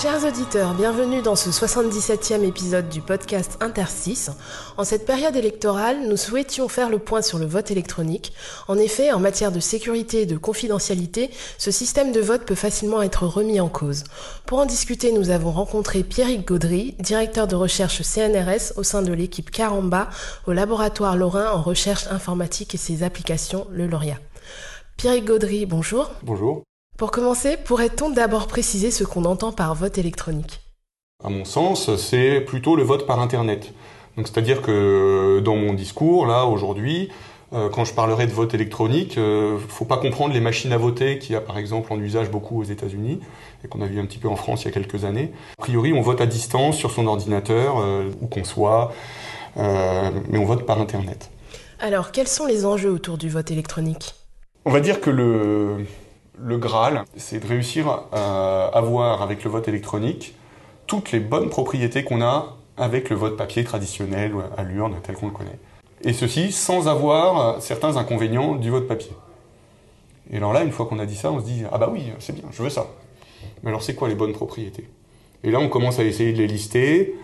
Chers auditeurs, bienvenue dans ce 77e épisode du podcast Interstice. En cette période électorale, nous souhaitions faire le point sur le vote électronique. En effet, en matière de sécurité et de confidentialité, ce système de vote peut facilement être remis en cause. Pour en discuter, nous avons rencontré Pierrick Gaudry, directeur de recherche CNRS au sein de l'équipe Caramba au laboratoire Lorrain en recherche informatique et ses applications, le Lauria. Pierrick Gaudry, bonjour. Bonjour. Pour commencer, pourrait-on d'abord préciser ce qu'on entend par vote électronique? À mon sens, c'est plutôt le vote par Internet. Donc, c'est-à-dire que dans mon discours, là, aujourd'hui, euh, quand je parlerai de vote électronique, euh, faut pas comprendre les machines à voter qu'il y a par exemple en usage beaucoup aux États-Unis et qu'on a vu un petit peu en France il y a quelques années. A priori, on vote à distance sur son ordinateur, euh, où qu'on soit, euh, mais on vote par Internet. Alors, quels sont les enjeux autour du vote électronique? On va dire que le, le Graal, c'est de réussir à avoir avec le vote électronique toutes les bonnes propriétés qu'on a avec le vote papier traditionnel à l'urne tel qu'on le connaît. Et ceci sans avoir certains inconvénients du vote papier. Et alors là, une fois qu'on a dit ça, on se dit ah bah oui, c'est bien, je veux ça. Mais alors c'est quoi les bonnes propriétés? Et là, on commence à essayer de les lister.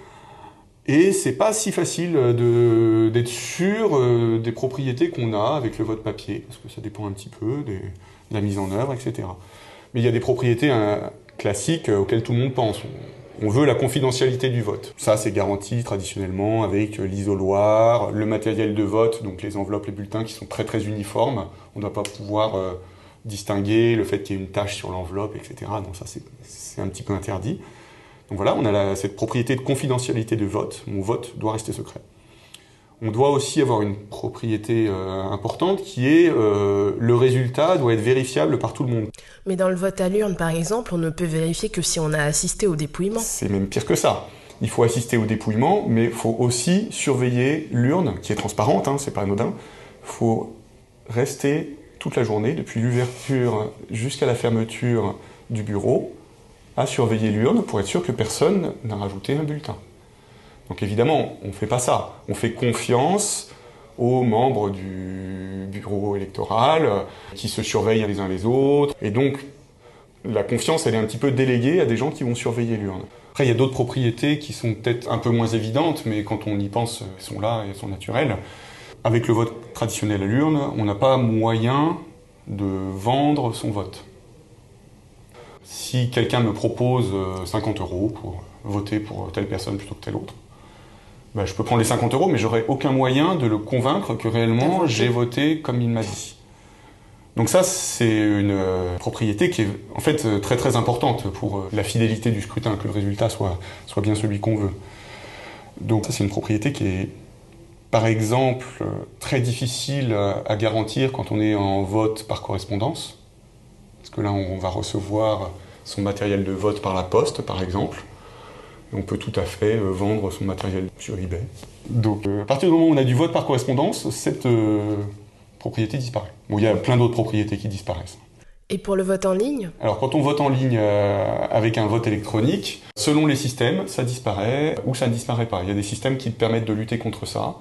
Et c'est pas si facile de- d'être sûr euh, des propriétés qu'on a avec le vote papier, parce que ça dépend un petit peu de la mise en œuvre, etc. Mais il y a des propriétés hein, classiques euh, auxquelles tout le monde pense. On, veut la confidentialité du vote. Ça, c'est garanti traditionnellement avec euh, l'isoloir, le matériel de vote, donc les enveloppes, les bulletins qui sont très très uniformes. On ne doit pas pouvoir euh, distinguer le fait qu'il y ait une tache sur l'enveloppe, etc. Donc ça, c'est un petit peu interdit. Donc voilà, on a la- cette propriété de confidentialité de vote. Mon vote doit rester secret. On doit aussi avoir une propriété euh, importante qui est euh, le résultat doit être vérifiable par tout le monde. Mais dans le vote à l'urne, par exemple, on ne peut vérifier que si on a assisté au dépouillement. C'est même pire que ça. Il faut assister au dépouillement, mais il faut aussi surveiller l'urne, qui est transparente, hein, c'est pas anodin. Il faut rester toute la journée, depuis l'ouverture jusqu'à la fermeture du bureau, à surveiller l'urne pour être sûr que personne n'a rajouté un bulletin. Donc évidemment, on ne fait pas ça. On fait confiance aux membres du bureau électoral qui se surveillent les uns les autres. Et donc, la confiance, elle est un petit peu déléguée à des gens qui vont surveiller l'urne. Après, il y a d'autres propriétés qui sont peut-être un peu moins évidentes, mais quand on y pense, elles sont là et elles sont naturelles. Avec le vote traditionnel à l'urne, on n'a pas moyen de vendre son vote. Si quelqu'un me propose euh, 50 euros pour voter pour telle personne plutôt que telle autre, bah, je peux prendre les 50 euros, mais j'aurai aucun moyen de le convaincre que réellement j'ai voté comme il m'a dit. Donc ça, c'est une euh, propriété qui est en fait euh, très très importante pour euh, la fidélité du scrutin, que le résultat soit, soit bien celui qu'on veut. Donc ça, c'est une propriété qui est, par exemple, euh, très difficile à garantir quand on est en vote par correspondance. Parce que là, on va recevoir son matériel de vote par la poste, par exemple. Et on peut tout à fait euh, vendre son matériel sur eBay. Donc, euh, à partir du moment où on a du vote par correspondance, cette euh, propriété disparaît. Bon, il y a plein d'autres propriétés qui disparaissent. Et pour le vote en ligne? Alors, quand on vote en ligne euh, avec un vote électronique, selon les systèmes, ça disparaît ou ça ne disparaît pas. Il y a des systèmes qui permettent de lutter contre ça.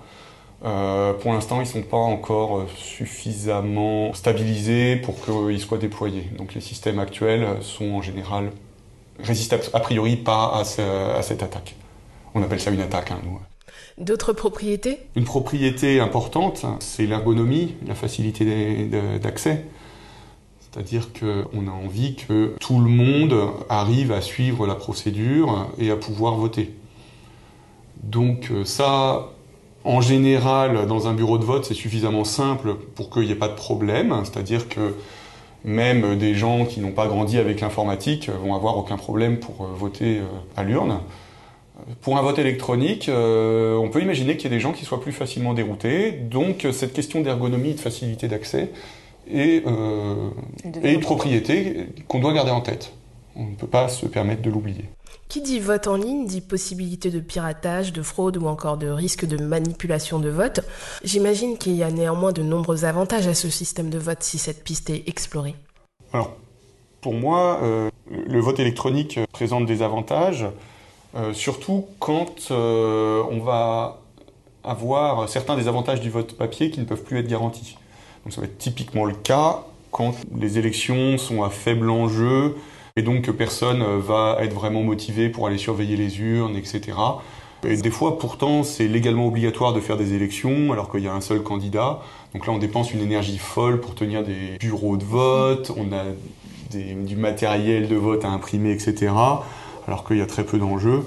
Euh, pour l'instant, ils ne sont pas encore euh, suffisamment stabilisés pour qu'ils soient déployés. Donc, les systèmes actuels sont en général résistent a priori pas à, ce- à cette attaque. On appelle ça une attaque, hein, nous. D'autres propriétés? Une propriété importante, c'est l'ergonomie, la facilité d'accès. C'est-à-dire qu'on a envie que tout le monde arrive à suivre la procédure et à pouvoir voter. Donc euh, ça, en général, dans un bureau de vote, c'est suffisamment simple pour qu'il n'y ait pas de problème. C'est-à-dire que même des gens qui n'ont pas grandi avec l'informatique vont avoir aucun problème pour euh, voter euh, à l'urne. Pour un vote électronique, euh, on peut imaginer qu'il y ait des gens qui soient plus facilement déroutés. Donc cette question d'ergonomie et de facilité d'accès est, euh, est une propriété qu'on doit garder en tête. On ne peut pas se permettre de l'oublier. Qui dit vote en ligne dit possibilité de piratage, de fraude ou encore de risque de manipulation de vote. J'imagine qu'il y a néanmoins de nombreux avantages à ce système de vote si cette piste est explorée. Alors, pour moi, euh, Le vote électronique présente des avantages, euh, surtout quand euh, on va avoir certains des avantages du vote papier qui ne peuvent plus être garantis. Donc ça va être typiquement le cas quand les élections sont à faible enjeu et donc personne va être vraiment motivé pour aller surveiller les urnes, etc. Et des fois, pourtant, c'est légalement obligatoire de faire des élections alors qu'il y a un seul candidat. Donc là, on dépense une énergie folle pour tenir des bureaux de vote, on a du matériel de vote à imprimer, etc. Alors qu'il y a très peu d'enjeux.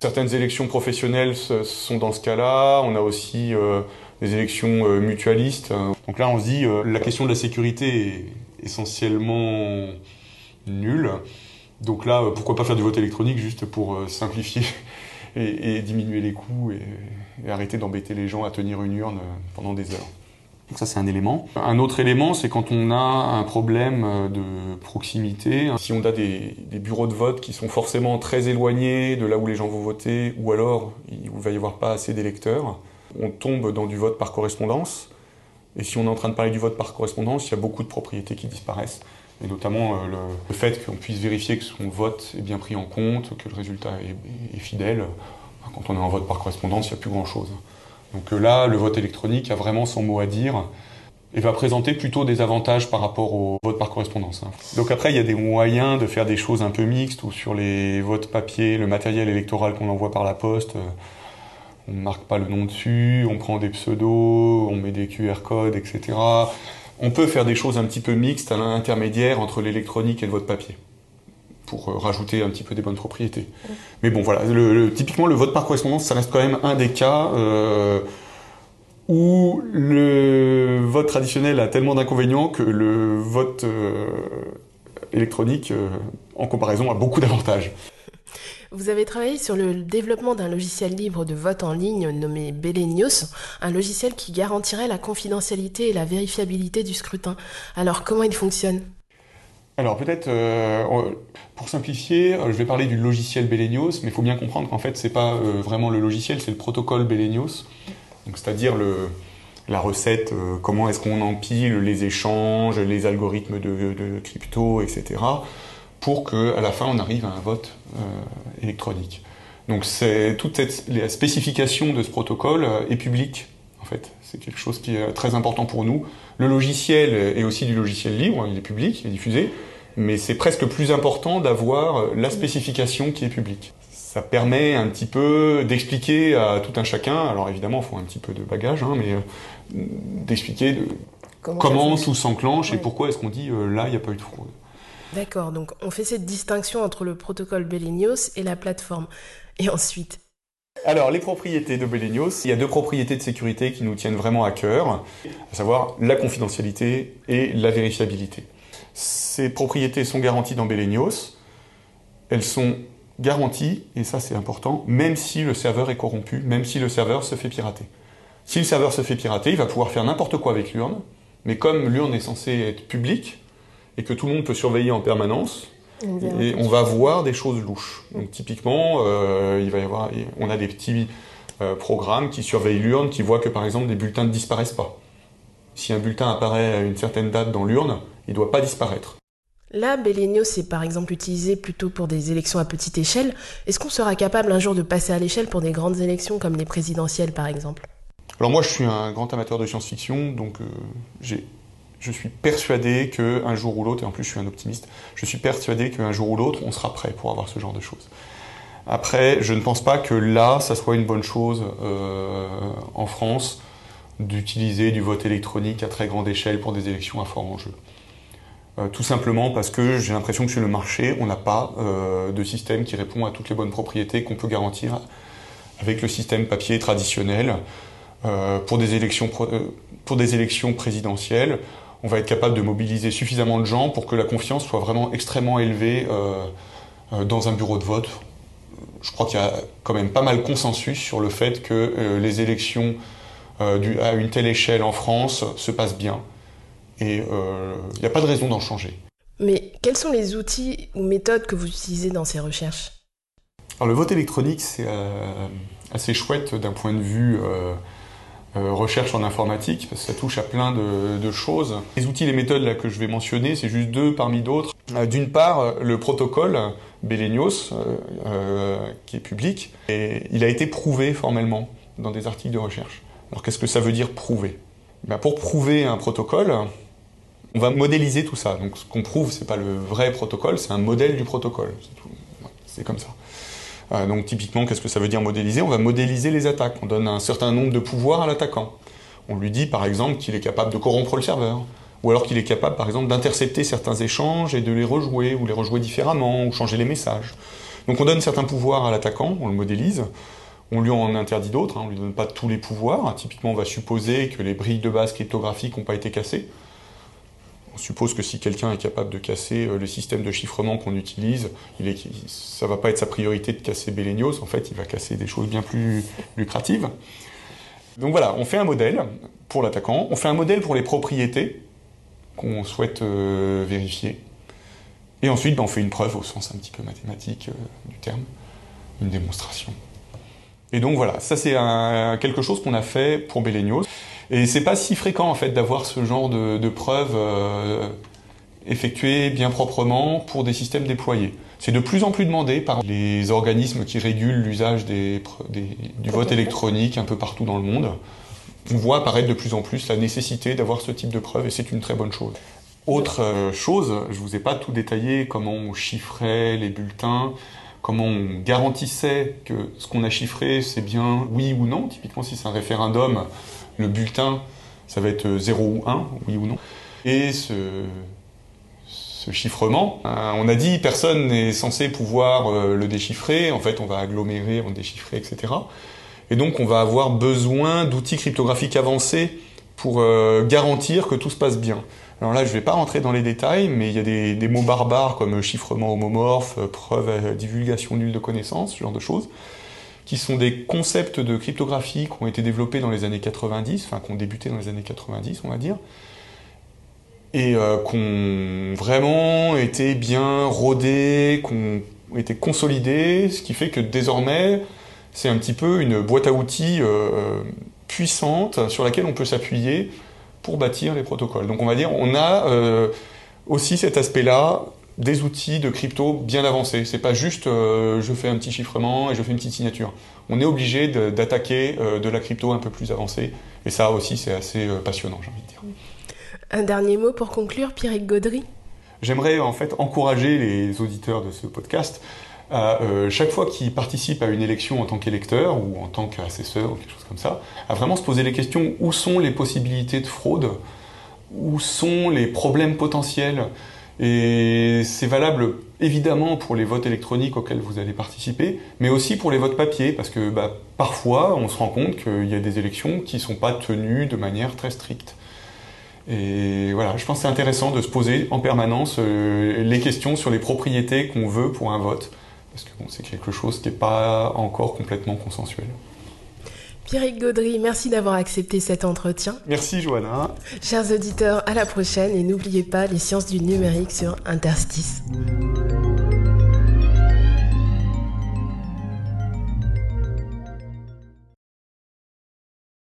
Certaines élections professionnelles sont dans ce cas-là. On a aussi euh, des élections euh, mutualistes. Donc là, on se dit, euh, la question de la sécurité est essentiellement nulle. Donc là, euh, pourquoi pas faire du vote électronique juste pour euh, simplifier et, et diminuer les coûts et, et arrêter d'embêter les gens à tenir une urne euh, pendant des heures. Donc ça, c'est un élément. Un autre élément, c'est quand on a un problème de proximité. Si on a des, des bureaux de vote qui sont forcément très éloignés de là où les gens vont voter, ou alors il va y avoir pas assez d'électeurs, on tombe dans du vote par correspondance. Et si on est en train de parler du vote par correspondance, il y a beaucoup de propriétés qui disparaissent. Et notamment euh, le, fait qu'on puisse vérifier que son vote est bien pris en compte, que le résultat est, fidèle. Quand on est en vote par correspondance, il n'y a plus grand-chose. Donc euh, là, le vote électronique a vraiment son mot à dire et va présenter plutôt des avantages par rapport au vote par correspondance. hein. Donc après, il y a des moyens de faire des choses un peu mixtes ou sur les votes papier, le matériel électoral qu'on envoie par la poste, euh, on ne marque pas le nom dessus, on prend des pseudos, on met des QR codes, etc. On peut faire des choses un petit peu mixtes à l'intermédiaire entre l'électronique et le vote papier pour euh, rajouter un petit peu des bonnes propriétés. Mais bon, voilà, typiquement le vote par correspondance, ça reste quand même un des cas euh, où le vote traditionnel a tellement d'inconvénients que le vote euh, électronique, en comparaison, a beaucoup d'avantages. Vous avez travaillé sur le développement d'un logiciel libre de vote en ligne nommé Belenius, un logiciel qui garantirait la confidentialité et la vérifiabilité du scrutin. Alors comment il fonctionne? Alors peut-être, euh, pour simplifier, euh, je vais parler du logiciel Belenios, mais il faut bien comprendre qu'en fait, c'est pas euh, vraiment le logiciel, c'est le protocole Belenios. C'est-à-dire la recette, comment est-ce qu'on empile les échanges, les algorithmes de crypto, etc., pour qu'à la fin, on arrive à un vote euh, électronique. Donc toute cette, la spécification de ce protocole euh, est publique, en fait. C'est quelque chose qui est très important pour nous. Le logiciel est aussi du logiciel libre, il est public, il est diffusé, mais c'est presque plus important d'avoir la spécification qui est publique. Ça permet un petit peu d'expliquer à tout un chacun, alors évidemment il faut un petit peu de bagage, hein, mais euh, d'expliquer de- comment fonctionne tout s'enclenche et pourquoi est-ce qu'on dit euh, là il n'y a pas eu de fraude. D'accord, donc on fait cette distinction entre le protocole Belenius et la plateforme. Et ensuite Alors, les propriétés de Belenios, il y a deux propriétés de sécurité qui nous tiennent vraiment à cœur, à savoir la confidentialité et la vérifiabilité. Ces propriétés sont garanties dans Belenios. Elles sont garanties, et ça c'est important, même si le serveur est corrompu, même si le serveur se fait pirater. Si le serveur se fait pirater, il va pouvoir faire n'importe quoi avec l'urne, mais comme l'urne est censée être publique et que tout le monde peut surveiller en permanence, et on va voir des choses louches. Donc typiquement, euh, il va y avoir, on a des petits euh, programmes qui surveillent l'urne, qui voient que par exemple des bulletins ne disparaissent pas. Si un bulletin apparaît à une certaine date dans l'urne, il ne doit pas disparaître. Là, Belenius est par exemple utilisé plutôt pour des élections à petite échelle. Est-ce qu'on sera capable un jour de passer à l'échelle pour des grandes élections comme les présidentielles par exemple? Alors moi, je suis un grand amateur de science-fiction, donc euh, j'ai- je suis persuadé qu'un jour ou l'autre, et en plus je suis un optimiste, je suis persuadé qu'un jour ou l'autre, on sera prêt pour avoir ce genre de choses. Après, je ne pense pas que là, ça soit une bonne chose euh, en France d'utiliser du vote électronique à très grande échelle pour des élections à fort enjeu. Euh, tout simplement parce que j'ai l'impression que sur le marché, on n'a pas euh, de système qui répond à toutes les bonnes propriétés qu'on peut garantir avec le système papier traditionnel. Pour, des élections, pour des élections présidentielles, on va être capable de mobiliser suffisamment de gens pour que la confiance soit vraiment extrêmement élevée euh, euh, dans un bureau de vote. Je crois qu'il y a quand même pas mal consensus sur le fait que euh, les élections euh, du- à une telle échelle en France se passent bien. Et il n'y a pas de raison d'en changer. Mais quels sont les outils ou méthodes que vous utilisez dans ces recherches? Alors le vote électronique, c'est assez chouette d'un point de vue euh, recherche en informatique, parce que ça touche à plein de, choses. Les outils, les méthodes là, que je vais mentionner, c'est juste deux parmi d'autres. Euh, D'une part, euh, le protocole Belenios, euh, qui est public, et il a été prouvé formellement dans des articles de recherche. Alors qu'est-ce que ça veut dire prouver? Ben, Pour prouver un protocole, on va modéliser tout ça. Donc ce qu'on prouve, c'est pas le vrai protocole, c'est un modèle du protocole. C'est comme ça. Euh, donc typiquement, qu'est-ce que ça veut dire modéliser? On va modéliser les attaques. On donne un certain nombre de pouvoirs à l'attaquant. On lui dit par exemple qu'il est capable de corrompre le serveur, ou alors qu'il est capable par exemple d'intercepter certains échanges et de les rejouer, ou les rejouer différemment, ou changer les messages. Donc on donne certains pouvoirs à l'attaquant, on le modélise, on lui en interdit d'autres, hein, on lui donne pas tous les pouvoirs. Typiquement, on va supposer que les briques de base cryptographiques n'ont pas été cassées. On suppose que si quelqu'un est capable de casser euh, le système de chiffrement qu'on utilise, ça va pas être sa priorité de casser Belenios. En fait, il va casser des choses bien plus lucratives. Donc voilà, on fait un modèle pour l'attaquant, on fait un modèle pour les propriétés qu'on souhaite euh, vérifier. Et ensuite, ben, on fait une preuve au sens un petit peu mathématique euh, du terme, une démonstration. Et donc voilà, ça c'est quelque chose qu'on a fait pour Belenios. Et c'est pas si fréquent en fait d'avoir ce genre de, de preuves euh, effectuées bien proprement pour des systèmes déployés. C'est de plus en plus demandé par les organismes qui régulent l'usage des, pre- des- du vote électronique un peu partout dans le monde. On voit apparaître de plus en plus la nécessité d'avoir ce type de preuves et c'est une très bonne chose. Autre euh, chose, je vous ai pas tout détaillé, comment on chiffrait les bulletins, comment on garantissait que ce qu'on a chiffré c'est bien oui ou non. Typiquement si c'est un référendum, le bulletin ça va être 0 ou 1, oui ou non. Et ce, chiffrement, euh, on a dit personne n'est censé pouvoir euh, le déchiffrer, en fait on va agglomérer, on déchiffrer, etc. Et donc on va avoir besoin d'outils cryptographiques avancés pour euh, garantir que tout se passe bien. Alors là, je ne vais pas rentrer dans les détails, mais il y a des, mots barbares comme chiffrement homomorphe, euh, preuve, euh, divulgation nulle de connaissances, ce genre de choses, qui sont des concepts de cryptographie qui ont été développés dans les années 90, enfin qui ont débuté dans les années 90, on va dire, et euh, qui ont vraiment été bien rodés, qui ont été consolidés, ce qui fait que désormais, c'est un petit peu une boîte à outils euh, puissante sur laquelle on peut s'appuyer pour bâtir les protocoles. Donc on va dire, on a euh, aussi cet aspect-là des outils de crypto bien avancés. C'est pas juste euh, je fais un petit chiffrement et je fais une petite signature. On est obligé de- d'attaquer euh, de la crypto un peu plus avancée. Et ça aussi, c'est assez euh, passionnant, j'ai envie de dire. Un dernier mot pour conclure, Pierrick Gaudry J'aimerais en fait encourager les auditeurs de ce podcast à chaque fois qu'ils participent à une élection en tant qu'électeur ou en tant qu'assesseur ou quelque chose comme ça, à vraiment se poser les questions où sont les possibilités de fraude, où sont les problèmes potentiels? Et c'est valable évidemment pour les votes électroniques auxquels vous allez participer, mais aussi pour les votes papier, parce que bah, parfois on se rend compte qu'il y a des élections qui ne sont pas tenues de manière très stricte. Et voilà, je pense que c'est intéressant de se poser en permanence euh, les questions sur les propriétés qu'on veut pour un vote, parce que bon, c'est quelque chose qui n'est pas encore complètement consensuel. Pierrick Gaudry, merci d'avoir accepté cet entretien. Merci Johanna. Chers auditeurs, à la prochaine et n'oubliez pas les sciences du numérique sur Interstice.